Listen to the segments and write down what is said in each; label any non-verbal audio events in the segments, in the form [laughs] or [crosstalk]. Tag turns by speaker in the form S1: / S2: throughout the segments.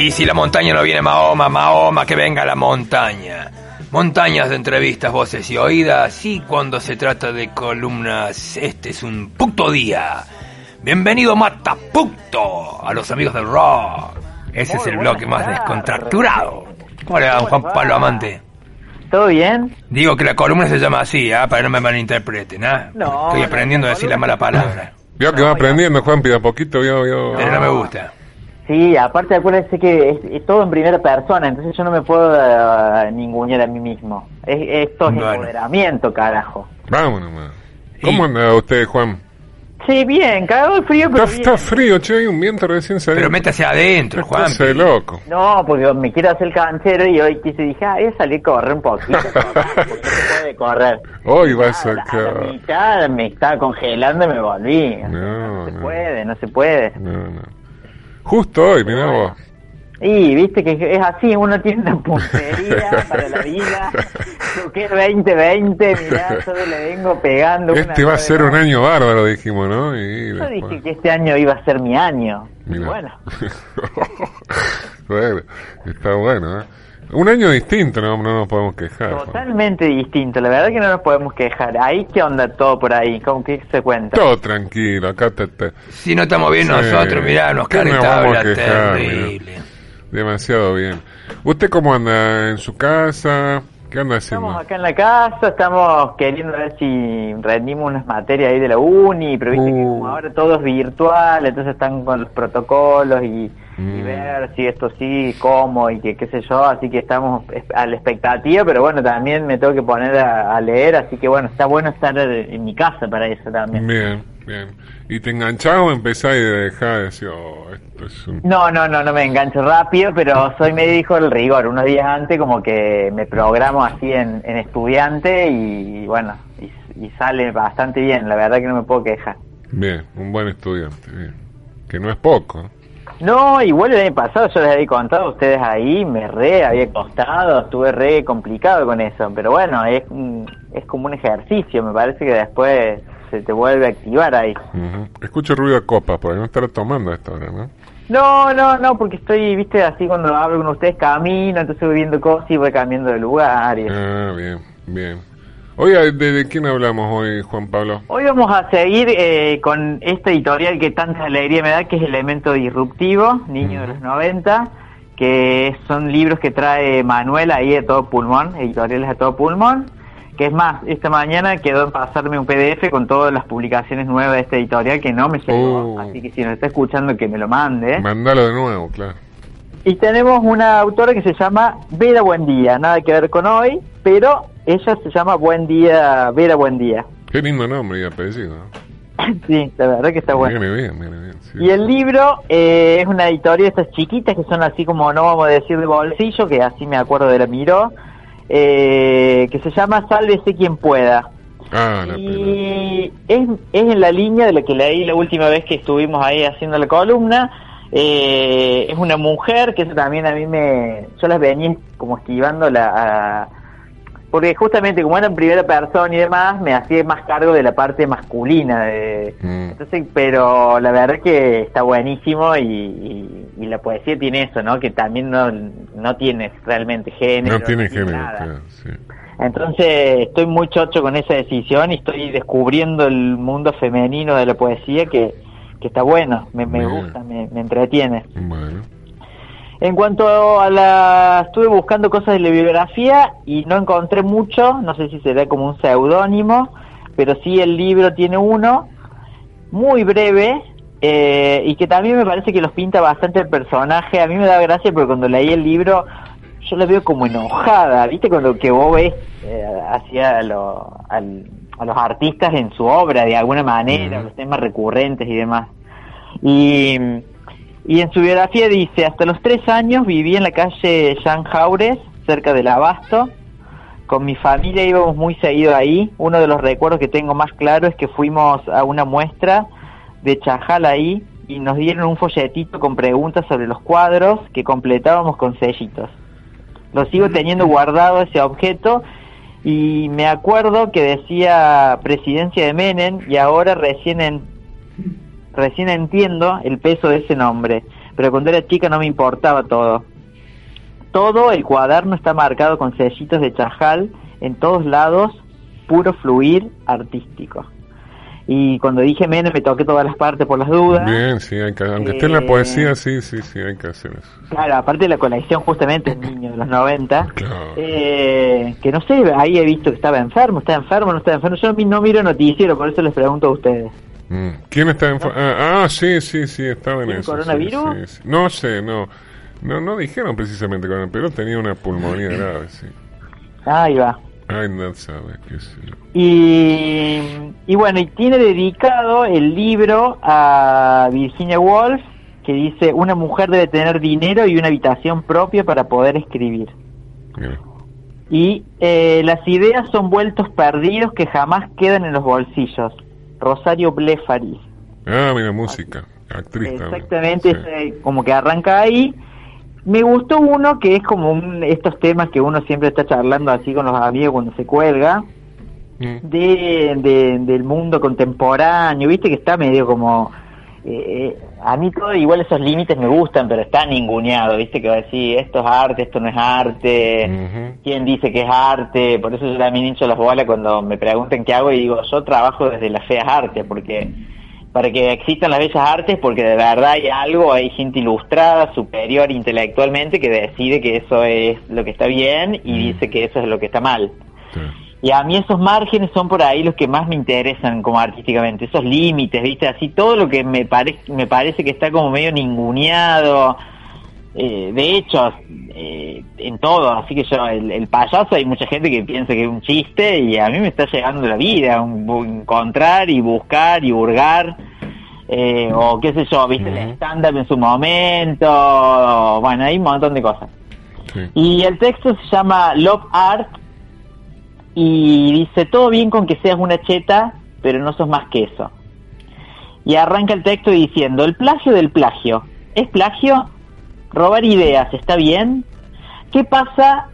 S1: Y si la montaña no viene Mahoma, Mahoma, que venga la montaña. Montañas de entrevistas, voces y oídas, y cuando se trata de columnas, este es un puto día. Bienvenido Mata Puto a los amigos del rock. Ese es el bloque más descontracturado. ¿Cómo le va, Juan Pablo Amante?
S2: ¿Todo bien?
S1: Digo que la columna se llama así, ¿ah? para que no me malinterpreten, ¿ah?
S2: No,
S1: Estoy
S2: no,
S1: aprendiendo a decir la mala palabra,
S3: Vio que va aprendiendo, Juan, pida poquito, vio, vio.
S1: pero no me gusta.
S2: Sí, aparte acuérdense que es, es todo en primera persona, entonces yo no me puedo uh, ningunear a mí mismo. Es, esto es
S1: Bueno.
S2: empoderamiento, carajo.
S3: Vámonos, man. ¿Cómo anda usted, Juan?
S2: Sí, bien, cagado de frío, pero
S3: Está,
S2: bien.
S3: está frío, che, hay un viento recién salido.
S1: Pero métase adentro, Juan.
S3: De loco.
S2: No, porque me quiero hacer canchero y hoy quise dije, ah, voy a salir a correr un poquito. [laughs] porque no se puede correr.
S3: Hoy vas
S2: A
S3: a
S2: la, a la
S3: sacar.
S2: mitad me estaba congelando y me volví.
S3: No,
S2: se
S3: no.
S2: puede, no se puede.
S3: No, no. Justo hoy, mirá vos.
S2: Y viste que es así, uno tiene una puntería [laughs] para la vida. Lo que es 2020, mirá, yo le vengo pegando. una
S3: Este va a ser un año bárbaro, dijimos, ¿no? Y
S2: Yo dije que este año iba a ser mi año.
S3: Mirá.
S2: bueno, [laughs]
S3: bueno, está bueno, ¿eh? Un año distinto, no, no nos podemos quejar. Juan.
S2: totalmente distinto. La verdad que no nos podemos quejar. Ahí, ¿qué onda todo por ahí? ¿Cómo que se cuenta?
S3: Todo tranquilo, acá te, te-
S1: Si no estamos bien
S3: Sí.
S1: nosotros, mirá, nos
S3: ¿Qué nos
S1: caretabla
S3: vamos a quejar,
S1: terrible.
S3: demasiado bien. ¿Usted cómo anda en su casa? ¿Qué anda haciendo?
S2: Estamos acá en la casa, estamos queriendo ver si rendimos unas materias ahí de la uni, pero viste que
S3: Uh.
S2: como ahora todo es virtual, entonces están con los protocolos y, y
S3: Mm.
S2: ver si esto sí, cómo y que qué sé yo, así que estamos es- a la expectativa, pero bueno, también me tengo que poner a, a leer, así que bueno, está bueno estar en mi casa para eso también.
S3: Bien, bien. ¿Y te enganchás o empezás y dejás de decir, oh, esto es un...
S2: No, no, no, no me engancho rápido, pero soy médico del rigor. Unos días antes como que me programo así en, en estudiante y, bueno, y, y sale bastante bien. La verdad que no me puedo quejar.
S3: Bien, un buen estudiante, bien. Que no es poco. ¿eh?
S2: No, igual el año pasado yo les había contado a ustedes ahí, me re había costado, estuve re complicado con eso, pero bueno, es, es como un ejercicio, me parece que después se te vuelve a activar ahí.
S3: Ujú. Escucho ruido de copas, por ahí no estará tomando esta hora, ¿no?
S2: No, no, no, porque estoy, viste, así cuando hablo con ustedes camino, entonces voy viendo cosas y voy cambiando de lugar. Y...
S3: Ah, bien, bien. Oye, ¿de, de quién hablamos hoy, Juan Pablo?
S2: Hoy vamos a seguir eh, con esta editorial que tanta alegría me da, que es Elemento Disruptivo, Niño de los 90, que son libros que trae Manuel ahí de todo pulmón, editoriales a todo pulmón, que es más, esta mañana quedó en pasarme un PDF con todas las publicaciones nuevas de esta editorial que no me llegó,
S3: Oh.
S2: así que si nos está escuchando que me lo mande.
S3: Mándalo de nuevo, claro.
S2: Y tenemos una autora que se llama Vera Buendía, nada que ver con hoy, pero ella se llama Buen Día, Vera Buendía.
S3: Qué lindo nombre y apellido. [laughs]
S2: sí, la verdad que está bueno.
S3: Viene bien, viene bien. sí.
S2: Y el libro eh, es una editorial de estas chiquitas que son así como, no vamos a decir de bolsillo, que así me acuerdo de la miró, eh, que se llama Sálvese quien pueda.
S3: Ah, la.
S2: Y es, es en la línea de lo que leí la última vez que estuvimos ahí haciendo la columna. Eh, es una mujer que eso también a mí me... Yo las venía como esquivando la... a- porque justamente como era en primera persona y demás, me hacía más cargo de la parte masculina. De,
S3: Mm.
S2: entonces, pero la verdad que está buenísimo y, y- y la poesía tiene eso, ¿no? Que también no, no tiene realmente género.
S3: No tiene género, claro, sí.
S2: Entonces estoy muy chocho con esa decisión y estoy descubriendo el mundo femenino de la poesía que, que está bueno, me, me gusta, me, me entretiene.
S3: Bueno.
S2: En cuanto a la... estuve buscando cosas de la bibliografía y no encontré mucho, no sé si será como un seudónimo, pero sí el libro tiene uno, muy breve, eh, y que también me parece que los pinta bastante el personaje. A mí me da gracia porque cuando leí el libro yo la veo como enojada, ¿viste? Cuando que vos ves eh, hacia lo- al- a los artistas en su obra de alguna manera, los temas recurrentes y demás. Y, Y en su biografía dice, hasta los tres años viví en la calle Jean Jaures, cerca del Abasto. Con mi familia íbamos muy seguido ahí. Uno de los recuerdos que tengo más claro es que fuimos a una muestra de Chajal ahí y nos dieron un folletito con preguntas sobre los cuadros que completábamos con sellitos. Lo sigo teniendo guardado ese objeto y me acuerdo que decía presidencia de Menem y ahora recién en, recién entiendo el peso de ese nombre, pero cuando era chica no me importaba todo. Todo el cuaderno está marcado con sellitos de chajal en todos lados, puro fluir artístico. Y cuando dije Menem me toqué todas las partes por las dudas.
S3: Bien, sí, hay que, aunque esté en la
S2: Eh,
S3: poesía, sí, sí, sí, hay que hacer eso.
S2: Claro, aparte de la colección justamente el niño de los 90,
S3: Claro.
S2: eh, que no sé, ahí he visto que estaba enfermo, está enfermo, no está enfermo. Yo no miro noticiero, por eso les pregunto a ustedes.
S3: Mm. ¿Quién está en... Ah, ah, sí, sí, sí, estaba en
S2: ¿Tiene
S3: eso.
S2: coronavirus?
S3: sí, sí. No sé, no. No, no dijeron precisamente con pero tenía una pulmonía grave, sí.
S2: Ahí va.
S3: Ay, no sabe, qué sé yo.
S2: Y, y bueno, y tiene dedicado el libro a Virginia Woolf, que dice, una mujer debe tener dinero y una habitación propia para poder escribir.
S3: Mira.
S2: Y eh, las ideas son vueltos perdidos que jamás quedan en los bolsillos. Rosario Blefaris.
S3: Ah, mira, música. Actriz.
S2: Exactamente,
S3: Sí.
S2: como que arranca ahí. Me gustó uno que es como un- estos temas que uno siempre está charlando así con los amigos cuando se cuelga,
S3: Mm.
S2: de, de- del mundo contemporáneo, viste que está medio como... eh, a mí todo, igual esos límites me gustan, pero está ninguneado, viste que va a decir, esto es arte, esto no es arte, quién dice que es arte, por eso yo también hincho las bolas cuando me preguntan qué hago y digo, yo trabajo desde las feas artes, porque para que existan las bellas artes, porque de verdad hay algo, hay gente ilustrada, superior intelectualmente, que decide que eso es lo que está bien y dice que eso es lo que está mal.
S3: Sí.
S2: Y a mí esos márgenes son por ahí los que más me interesan como artísticamente, esos límites, ¿viste? Así todo lo que me, pare me parece que está como medio ninguneado, eh, de hecho, eh, en todo, así que yo, el, el payaso hay mucha gente que piensa que es un chiste y a mí me está llegando la vida, un- encontrar y buscar y hurgar, eh, o qué sé yo, ¿viste? El
S3: Ujú.
S2: stand-up en su momento, bueno, hay un montón de cosas.
S3: Sí.
S2: Y el texto se llama Love Art y dice, todo bien con que seas una cheta, pero no sos más que eso. Y arranca el texto diciendo, el plagio del plagio. ¿Es plagio? ¿Robar ideas está bien? ¿Qué pasa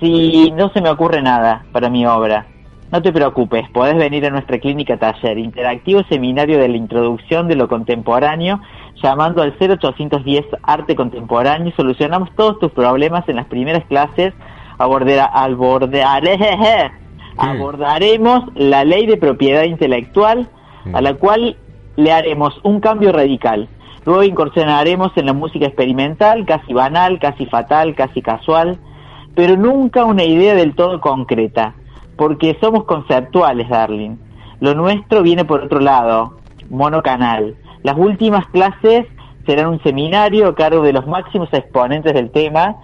S2: si no se me ocurre nada para mi obra? No te preocupes, podés venir a nuestra clínica taller, interactivo seminario de la introducción de lo contemporáneo, llamando al 0810 Arte Contemporáneo solucionamos todos tus problemas en las primeras clases. Abordera, abordare- [laughs] abordaremos la ley de propiedad intelectual, a la cual le haremos un cambio radical. Luego incursionaremos en la música experimental, casi banal, casi fatal, casi casual, pero nunca una idea del todo concreta, porque somos conceptuales, darling. Lo nuestro viene por otro lado, monocanal. Las últimas clases serán un seminario a cargo de los máximos exponentes del tema,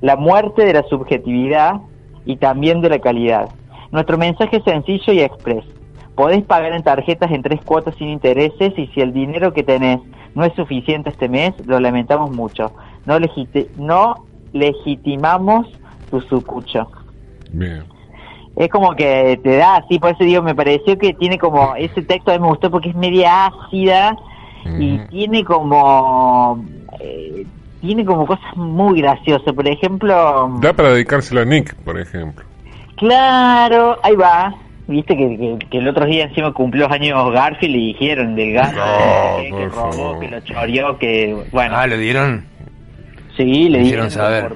S2: la muerte de la subjetividad y también de la calidad. Nuestro mensaje es sencillo y express. Podés pagar en tarjetas en tres cuotas sin intereses y si el dinero que tenés no es suficiente este mes, lo lamentamos mucho. No, legiti- no legitimamos tu sucucho.
S3: Bien.
S2: Es como que te da así, por eso digo, me pareció que tiene como, ese texto a mí me gustó porque es media ácida y tiene como, eh, tiene como cosas muy graciosas. Por ejemplo,
S3: Da para dedicárselo a Nick, por ejemplo.
S2: claro, ahí va. Viste que, que, que el otro día encima cumplió los años Garfield y dijeron del Garfield
S3: No,
S2: que, robó,
S3: favor.
S2: que lo choreó, que bueno,
S1: Ah, lo dieron.
S2: sí, le
S1: le
S2: dieron
S1: saber.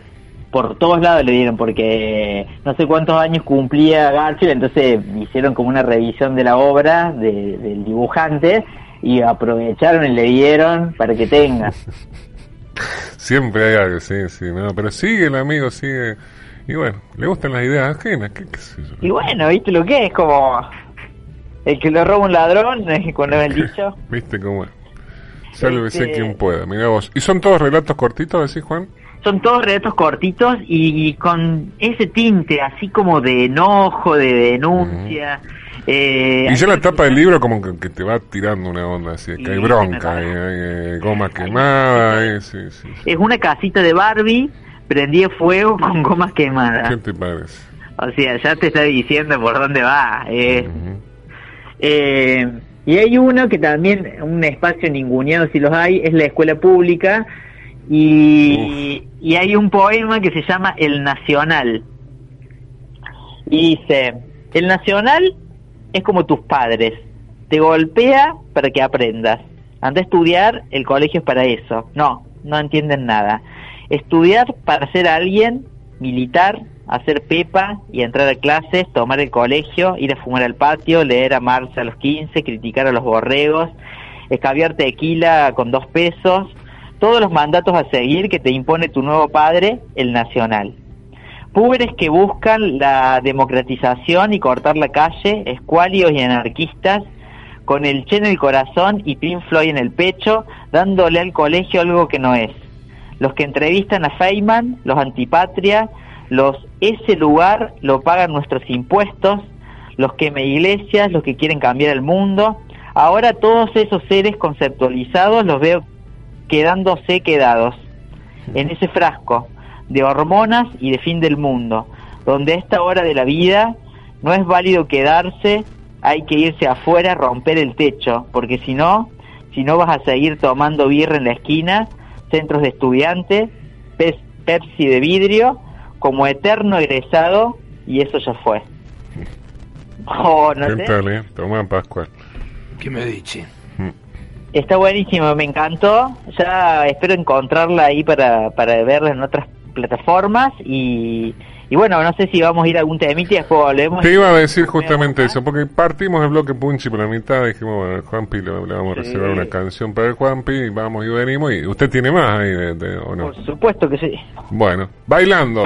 S2: Por, por todos lados le dieron porque no sé cuántos años cumplía Garfield, entonces hicieron como una revisión de la obra de- del dibujante y aprovecharon y le dieron para que tenga. [laughs]
S3: Siempre hay algo, sí, sí, no, pero sigue el amigo, sigue. Y bueno, le gustan las ideas ajenas, qué, qué sé yo.
S2: Y bueno, ¿viste lo que es? Como el que le roba un ladrón, [laughs] cuando me el dicho. [laughs]
S3: ¿Viste cómo es? Sálvese
S2: Este-
S3: quien pueda, mira vos. ¿Y son todos relatos cortitos, decís Juan?
S2: Son todos relatos cortitos y, con ese tinte así como de enojo, de denuncia. Eh,
S3: Y ya
S2: hay
S3: la tapa del libro como que, que te va tirando una onda así, que hay bronca, hay,
S2: parece.
S3: hay, eh, goma quemada, eh, sí, sí. sí.
S2: Es una casita de Barbie prendida fuego con gomas quemadas.
S3: ¿Qué te parece?
S2: O sea, ya te está diciendo por dónde va. eh. Eh, y hay uno que también, un espacio ninguneado si los hay, es la escuela pública. Y, y hay un poema que se llama El Nacional. Y dice, el Nacional es como tus padres, te golpea para que aprendas. Anda a estudiar, el colegio es para eso. No, no entienden nada. Estudiar para ser alguien, militar, hacer pepa y entrar a clases, tomar el colegio, ir a fumar al patio, leer a Marx a los 15, criticar a los borregos, escabiar tequila con dos pesos, todos los mandatos a seguir que te impone tu nuevo padre, el nacional. Púberes que buscan la democratización y cortar la calle, escuálidos y anarquistas, con el Che en el corazón y Pink Floyd en el pecho, dándole al colegio algo que no es. Los que entrevistan a Feynman, los antipatria, los ese lugar lo pagan nuestros impuestos, los queme iglesias, los que quieren cambiar el mundo. Ahora todos esos seres conceptualizados los veo quedándose quedados en ese frasco de hormonas y de fin del mundo, donde a esta hora de la vida no es válido quedarse, hay que irse afuera, romper el techo, porque si no, si no vas a seguir tomando birra en la esquina, centros de estudiantes, pez- Pepsi de vidrio, como eterno egresado, y eso ya fue. Oh, no
S3: ¿Qué
S2: sé.
S3: tal, eh? Toma, Pascual.
S1: ¿Qué me dice?
S2: Está buenísimo, me encantó. Ya espero encontrarla ahí para, para verla en otras plataformas. Y, y bueno, no sé si vamos a ir a algún temita y después volvemos.
S3: Te iba a decir justamente eso, porque partimos el bloque Punchi por la mitad, dijimos, bueno, Juanpi le, le vamos a
S2: Sí.
S3: reservar una canción para el Juanpi, y vamos y venimos, y usted tiene más ahí, de- de- ¿o no?
S2: Por supuesto que sí.
S3: Bueno, bailando.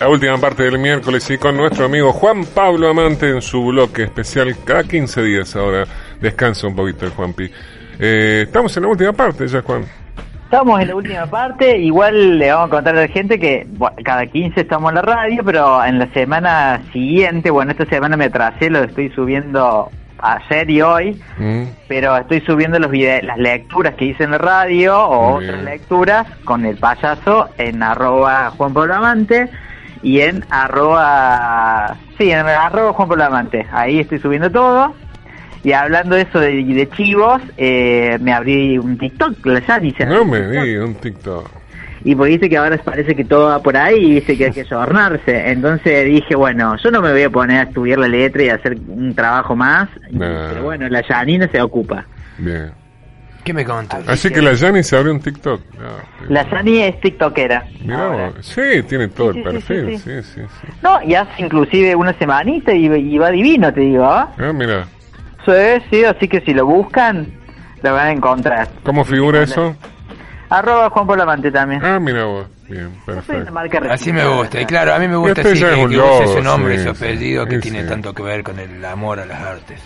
S3: La última parte del miércoles y con nuestro amigo Juan Pablo Amante en su bloque especial cada 15 días ahora. Descansa un poquito el Juanpi. Eh, estamos en la última parte ya, Juan.
S2: Estamos en la última parte. Igual le vamos a contar a la gente que bueno, cada 15 estamos en la radio, pero en la semana siguiente, bueno, esta semana me atrasé, lo estoy subiendo ayer y hoy.
S3: Mm,
S2: pero estoy subiendo los vide- las lecturas que hice en la radio o
S3: Muy
S2: otras
S3: bien.
S2: lecturas con el payaso en arroba Juan Pablo Amante y en arroba sí en arroba Juan Pablo Amante ahí estoy subiendo todo y hablando de eso de, de chivos eh, me abrí un TikTok se abrió
S3: No
S2: un
S3: me
S2: TikTok.
S3: diga un TikTok.
S2: y porque dice que ahora parece que todo va por ahí y dice que hay que sobornarse. Entonces dije, bueno, yo no me voy a poner a estudiar la letra y a hacer un trabajo más.
S3: Nah.
S2: Pero bueno, la Janina se ocupa.
S3: Bien.
S1: ¿Qué me contas?
S3: Así que la Yani se abrió un TikTok.
S2: La Yani es tiktokera.
S3: Mirá. Sí, tiene todo
S2: Sí,
S3: el
S2: sí,
S3: perfil.
S2: sí,
S3: Sí, sí, sí.
S2: No, y hace inclusive una semanita y, y va divino, te digo. ¿ah?
S3: Ah, mira.
S2: Sí, sí, así que si lo buscan, lo van a encontrar.
S3: ¿Cómo figura eso?
S2: Arroba Juan Pablo Amante también.
S3: Ah, mira vos. Bien, perfecto.
S1: Así me gusta, y claro, a mí me gusta
S3: Este
S1: así que,
S3: es un
S1: que use su
S3: logo,
S1: nombre y
S3: sí,
S1: su
S3: sí.
S1: apellido que
S3: Sí,
S1: tiene tanto que ver con el amor a las artes.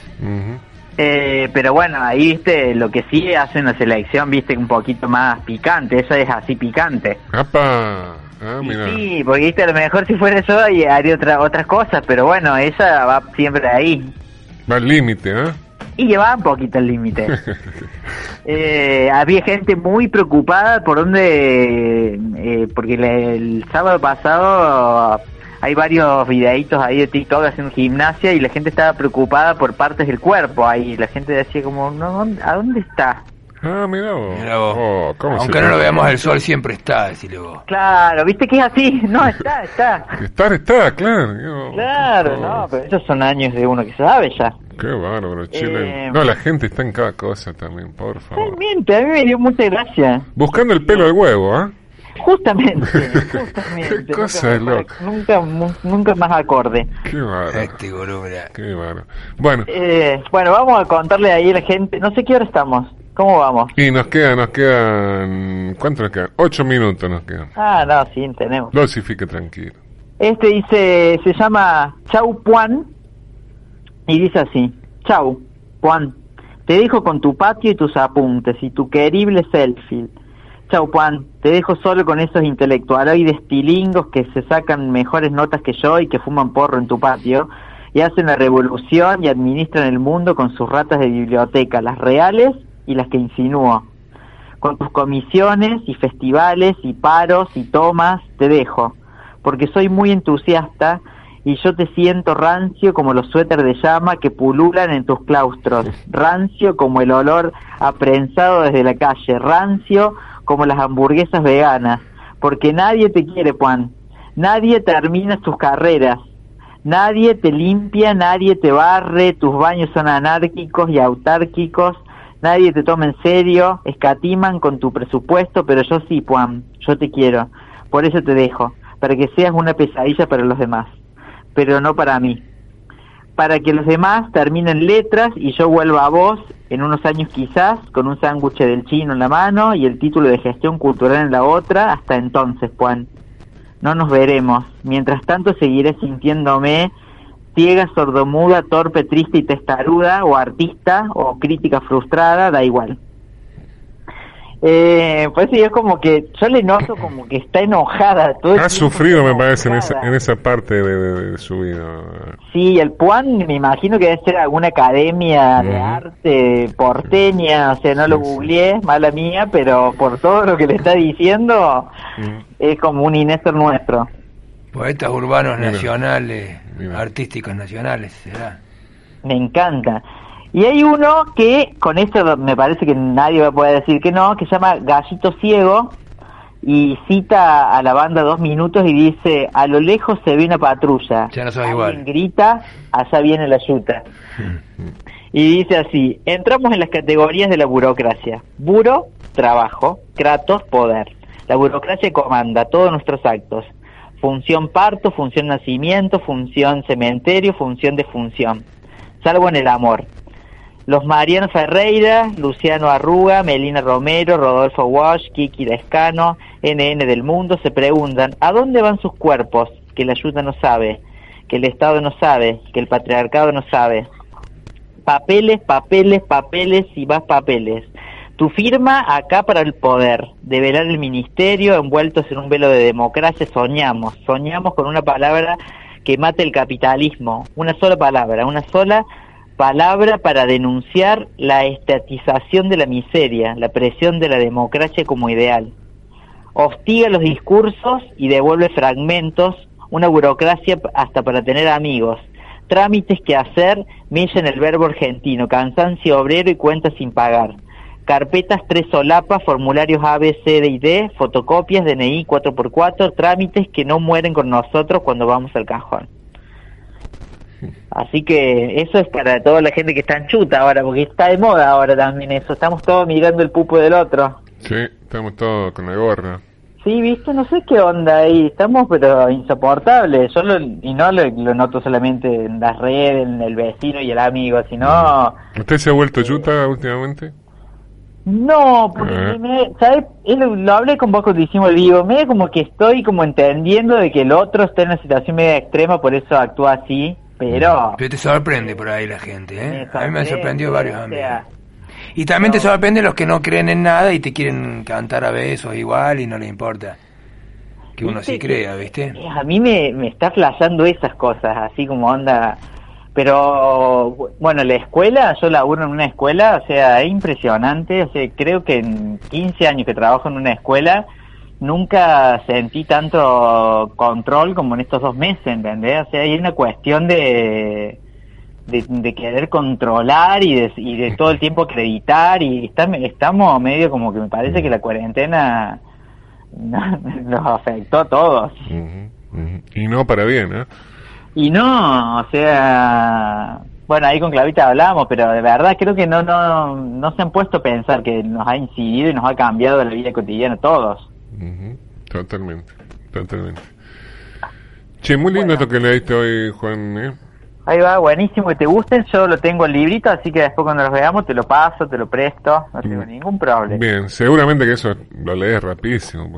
S2: Eh, pero bueno, ahí viste, lo que sí hace una selección, viste, un poquito más picante, eso es así picante.
S3: ¡Apa! Ah, mira.
S2: sí, porque viste, a lo mejor si fuera yo y haría otra, otras cosas, pero bueno, ella va siempre ahí.
S3: Va al límite, ¿eh?
S2: Y lleva un poquito el límite. [laughs] Eh, había gente muy preocupada por dónde, eh, porque el sábado pasado hay varios videitos ahí de TikTok haciendo gimnasia y la gente estaba preocupada por partes del cuerpo ahí. La gente decía como, no, ¿dónde- ¿a dónde está?
S3: Ah, mira vos.
S1: Mira vos.
S3: Oh, ¿cómo
S1: Aunque
S3: se
S1: no lo veamos, el sol siempre está, decile vos.
S2: Claro, viste que es así. [laughs] No, está, está.
S3: Estar está, claro. Yo-
S2: Claro, no, pero esos son años de uno que sabe ya.
S3: Qué bárbaro, Chile.
S2: Eh,
S3: no, la gente está en cada cosa también, por favor.
S2: Realmente, a mí me dio mucha gracia.
S3: Buscando el pelo al huevo, ¿ah?
S2: Justamente, [laughs] justamente.
S3: Qué cosa de
S2: nunca,
S3: loco.
S2: nunca, mu- nunca más acorde.
S3: Qué bárbaro.
S1: Este.
S3: Qué bárbaro. Bueno,
S2: Eh, bueno, vamos a contarle ahí a la gente. No sé qué hora estamos. ¿Cómo vamos?
S3: y nos quedan, nos quedan. ¿Cuánto nos quedan? Ocho minutos nos quedan.
S2: Ah, no, sí, tenemos.
S3: Dosifique tranquilo.
S2: Este dice, se llama Chau Puan y dice así, Chau Puan, te dejo con tu patio y tus apuntes y tu querible selfie. Chau, Juan. Te dejo solo con esos intelectualoides tilingos que se sacan mejores notas que yo y que fuman porro en tu patio y hacen la revolución y administran el mundo con sus ratas de biblioteca, las reales y las que insinúo. Con tus comisiones y festivales y paros y tomas te dejo, porque soy muy entusiasta y yo te siento rancio como los suéteres de llama que pululan en tus claustros, rancio como el olor aprensado desde la calle, rancio como las hamburguesas veganas, porque nadie te quiere, Juan, nadie termina tus carreras, nadie te limpia, nadie te barre, tus baños son anárquicos y autárquicos, nadie te toma en serio, escatiman con tu presupuesto, pero yo sí, Juan, yo te quiero, por eso te dejo, para que seas una pesadilla para los demás pero no para mí. Para que los demás terminen letras y yo vuelva a vos en unos años quizás, con un sándwich del chino en la mano y el título de gestión cultural en la otra, hasta entonces, Juan. No nos veremos. Mientras tanto seguiré sintiéndome ciega, sordomuda, torpe, triste y testaruda, o artista, o crítica frustrada, da igual. Eh, pues sí, es como que yo le noto como que está enojada. Todo
S3: ha sufrido, me parece, en esa, en esa parte de, su vida.
S2: Sí, el Puan me imagino que debe ser alguna academia de arte porteña, o sea, no lo googleé, mala mía, pero por todo lo que le está diciendo, es como un Inéstor nuestro.
S1: Poetas urbanos nacionales, artísticos nacionales, será.
S2: Me encanta. Y hay uno que, con esto me parece que nadie va a poder decir que no, que se llama Gallito Ciego y cita a la banda dos minutos y dice, a lo lejos se ve una patrulla.
S1: Ya no igual.
S2: grita, allá viene la yuta. [laughs] y dice así, entramos en las categorías de la burocracia. Buro, trabajo. Kratos, poder. La burocracia comanda todos nuestros actos. Función parto, función nacimiento, función cementerio, función de función. Salvo en el amor los Mariano Ferreira, Luciano Arruga, Melina Romero, Rodolfo Walsh, Kiki Descano, NN del Mundo se preguntan ¿a dónde van sus cuerpos? Que la ayuda no sabe, que el Estado no sabe, que el patriarcado no sabe. Papeles, papeles, papeles y más papeles. Tu firma acá para el poder, develar el ministerio envueltos en un velo de democracia, soñamos, soñamos con una palabra que mate el capitalismo, una sola palabra, una sola palabra para denunciar la estatización de la miseria, la presión de la democracia como ideal. Hostiga los discursos y devuelve fragmentos, una burocracia hasta para tener amigos, trámites que hacer, milla en el verbo argentino, cansancio obrero y cuentas sin pagar, carpetas tres solapas, formularios A, B, C, D y D, fotocopias, DNI 4x4, trámites que no mueren con nosotros cuando vamos al cajón. Así que eso es para toda la gente que está en chuta ahora, porque está de moda ahora también eso. Estamos todos mirando el pupo del otro.
S3: Sí, estamos todos con la gorra.
S2: Sí, viste, no sé qué onda ahí. Estamos, pero insoportables. Yo y no lo, noto solamente en las redes, en el vecino y el amigo, sino.
S3: ¿Usted se ha vuelto chuta últimamente?
S2: No, porque eh. me, ¿sabes? Lo, hablé con vos cuando hicimos el vivo. Medio como que estoy como entendiendo de que el otro está en una situación media extrema, por eso actúa así. Pero...
S1: te sorprende por ahí la gente, ¿eh? A mí me han sorprendido varios amigos. Y también te sorprende los que no creen en nada y te quieren cantar a besos igual y no les importa. Que uno sí crea, ¿viste?
S2: A mí me, me está flasheando esas cosas, así como onda... Pero bueno, la escuela, yo laburo en una escuela, o sea, es impresionante, o sea, creo que en 15 años que trabajo en una escuela, nunca sentí tanto control como en estos dos meses, ¿entendés? O sea, hay una cuestión de, de, querer controlar y de, y de todo el tiempo acreditar y está, estamos medio como que me parece que la cuarentena [laughs] nos afectó a todos.
S3: Y no para bien, ¿eh?
S2: Y no, o sea, bueno, ahí con Clavita hablamos, pero de verdad creo que no, no, no se han puesto a pensar que nos ha incidido y nos ha cambiado la vida cotidiana a todos.
S3: Totalmente, totalmente. Che, muy lindo esto que leíste hoy, Juan. ¿eh?
S2: Ahí va, buenísimo, que te gusten. Yo lo tengo el librito, así que después cuando los veamos te lo paso, te lo presto, no tengo ningún problema.
S3: Bien, seguramente que eso lo lees rapidísimo.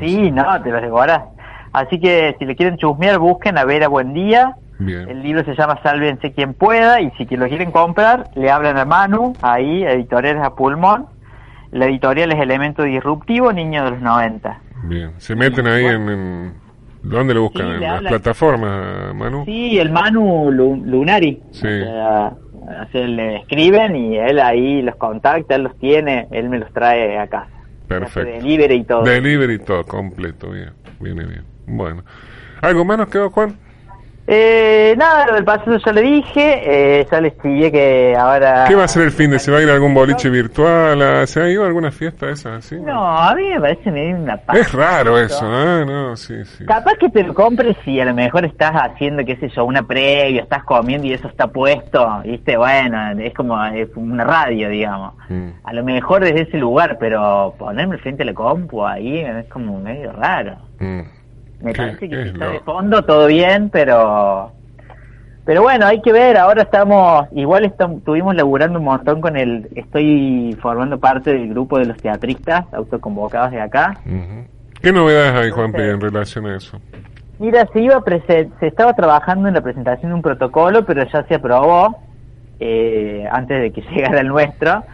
S2: sí, no, te lo devorás. Así que si le quieren chusmear, busquen a ver a Buen Día. Bien. El libro se llama Sálvense quien pueda y si lo quieren comprar, le hablan a Manu, ahí, Editoriales a Pulmón La editorial es Elemento Disruptivo, Niño de los 90.
S3: Bien, se meten ahí en, en- ¿Dónde lo buscan?
S2: Sí,
S3: ¿En las
S2: habla-
S3: plataformas, Manu?
S2: Sí, el Manu Lu- Lunari.
S3: Sí.
S2: O sea, le escriben y él ahí los contacta, él los tiene, él me los trae a casa.
S3: Perfecto.
S2: Delivery y todo.
S3: Delivery todo, completo, bien, viene bien. Bueno. ¿Algo más nos quedó, Juan?
S2: Eh, nada, lo del paseo ya le dije, eh, ya le escribí que ahora...
S3: ¿Qué va a ser el fin de? ¿Se va a ir a algún boliche virtual? ¿A- ¿Se ha ido a alguna fiesta de esas así?
S2: No, a mí me parece medio una paja.
S3: Es raro eso, ¿eh? No, sí, sí.
S2: Capaz que te lo compres si a lo mejor estás haciendo, qué sé yo, una previa, estás comiendo y eso está puesto, viste, bueno, es como es una radio, digamos.
S3: Mm.
S2: A lo mejor desde ese lugar, pero ponerme frente a la compu ahí es como medio raro.
S3: Mm.
S2: Me
S3: ¿Qué
S2: parece que si está
S3: lo-
S2: de fondo todo bien, pero pero bueno, hay que ver, ahora estamos, igual estam- estuvimos laburando un montón con el, estoy formando parte del grupo de los teatristas autoconvocados de acá.
S3: ¿Qué novedades hay, Juan,
S2: Entonces-
S3: en relación a eso?
S2: Mira, se iba a se estaba trabajando en la presentación de un protocolo, pero ya se aprobó eh, antes de que [laughs] llegara el nuestro.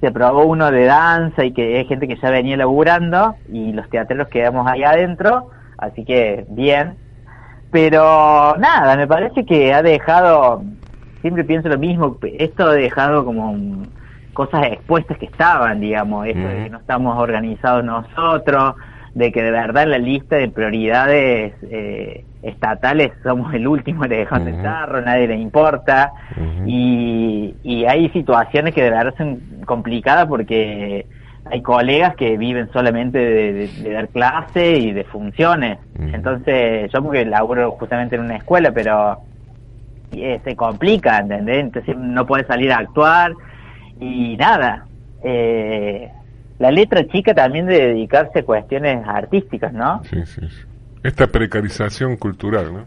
S2: Se aprobó uno de danza y que hay gente que ya venía laburando y los teatreros quedamos ahí adentro, así que bien. Pero nada, me parece que ha dejado, siempre pienso lo mismo, esto ha dejado como cosas expuestas que estaban, digamos, esto de que no estamos organizados nosotros, de que de verdad en la lista de prioridades eh, estatales somos el último elefante
S3: Ujú.
S2: el tarro, nadie le importa, y, y hay situaciones que de verdad son complicadas porque hay colegas que viven solamente de, de- de dar clase y de funciones. Entonces, yo porque laburo justamente en una escuela, pero eh, se complica, ¿entendés? Entonces no puedes salir a actuar y nada. Eh, la letra chica también de dedicarse a cuestiones artísticas, ¿no?
S3: Sí, sí, sí. Esta precarización cultural, ¿no?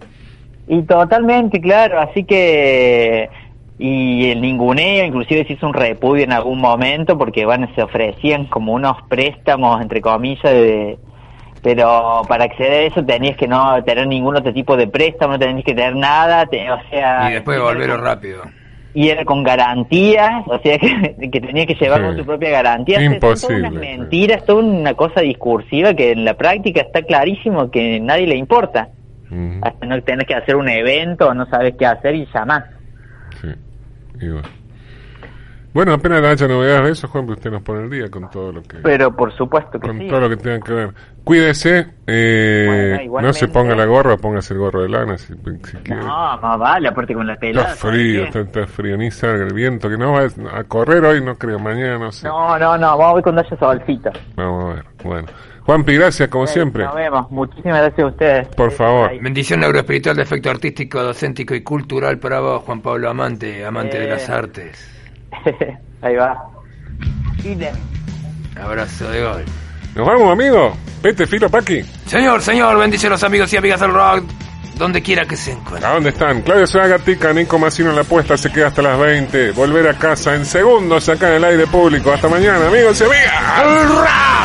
S2: Y totalmente, claro, así que y el ninguneo inclusive se hizo un repudio en algún momento porque bueno se ofrecían como unos préstamos entre comillas de pero para acceder a eso tenías que no tener ningún otro tipo de préstamo, no tenías que tener nada, te- o sea...
S1: Y después volverlo rápido.
S2: y era con garantías, o sea [laughs] que, que tenía que llevar
S3: Sí.
S2: con su propia garantía. Son
S3: Imposible, sí.
S2: unas mentiras, toda una cosa discursiva que en la práctica está clarísimo que nadie le importa. Hasta no tenés que hacer un evento, no sabes qué hacer y llamás.
S3: Y bueno. Bueno, apenas haya novedades de eso, Juan, pues usted nos pone el día con todo lo que
S2: Pero por supuesto que
S3: con
S2: sí.
S3: todo lo que tenga que ver. Cuídese, eh,
S2: Bueno,
S3: no se ponga la gorra, póngase el gorro de lana si, si quiere.
S2: No, más vale, aparte con la pelada.
S3: Está frío,
S2: ¿sabes
S3: está, frío, ni salga el viento, que no va a correr hoy, no creo, mañana no sé.
S2: No, no, no, vamos a ver cuando haya solcito.
S3: Vamos a ver, bueno. Juanpi, gracias como siempre.
S2: Nos vemos. Muchísimas gracias a ustedes.
S3: Por favor.
S2: Ahí.
S1: Bendición neuroespiritual de efecto artístico, docéntico y cultural para vos, Juan Pablo Amante, amante de
S2: Eh.
S1: las artes. [laughs]
S2: Ahí va.
S1: Abrazo de gol.
S3: Nos vamos, amigo. Vete, filo, Paqui.
S1: Señor, señor, bendice a los amigos y amigas del rock, donde quiera que se encuentren.
S3: ¿A dónde están? Claudio Zagatica, Nico Massino en la puesta, se queda hasta las 20. Volver a casa en segundos acá en el aire público. Hasta mañana, amigos y amigas.